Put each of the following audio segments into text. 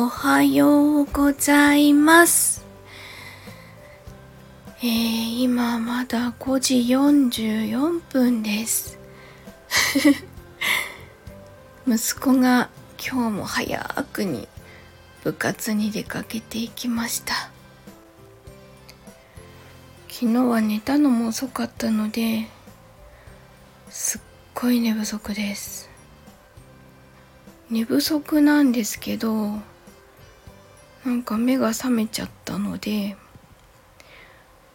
おはようございます。えー、今まだ5時44分です。息子が今日も早くに部活に出かけていきました。昨日は寝たのも遅かったのですっごい寝不足です。寝不足なんですけどなんか目が覚めちゃったので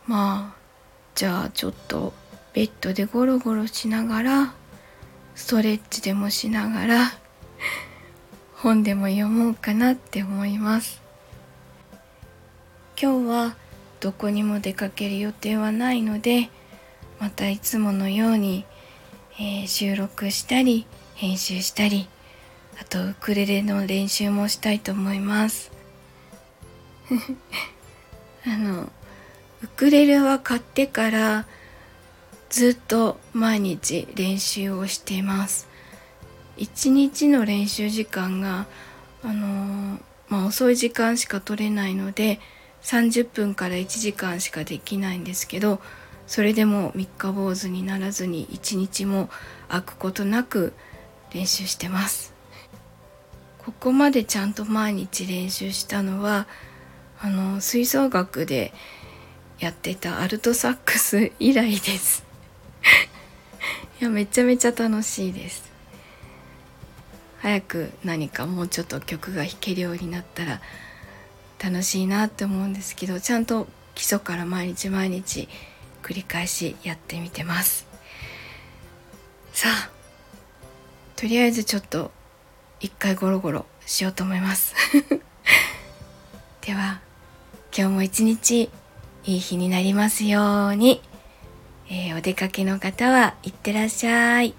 まあじゃあちょっとベッドでゴロゴロしながらストレッチでもしながら本でも読もうかなって思います。今日はどこにも出かける予定はないのでまたいつものように、えー収録したり編集したりあとウクレレの練習もしたいと思います。あのウクレレは買ってからずっと毎日練習をしています。一日の練習時間があのまあ遅い時間しか取れないので30分から1時間しかできないんですけどそれでも三日坊主にならずに一日も空くことなく練習してます。ここまでちゃんと毎日練習したのはあの吹奏楽でやってたアルトサックス以来です。いやめちゃめちゃ楽しいです。早く何かもうちょっと曲が弾けるようになったら楽しいなって思うんですけどちゃんと基礎から毎日毎日繰り返しやってみてます。さあとりあえずちょっと一回ゴロゴロしようと思います。では。今日も一日いい日になりますように、えーお出かけの方はいってらっしゃい。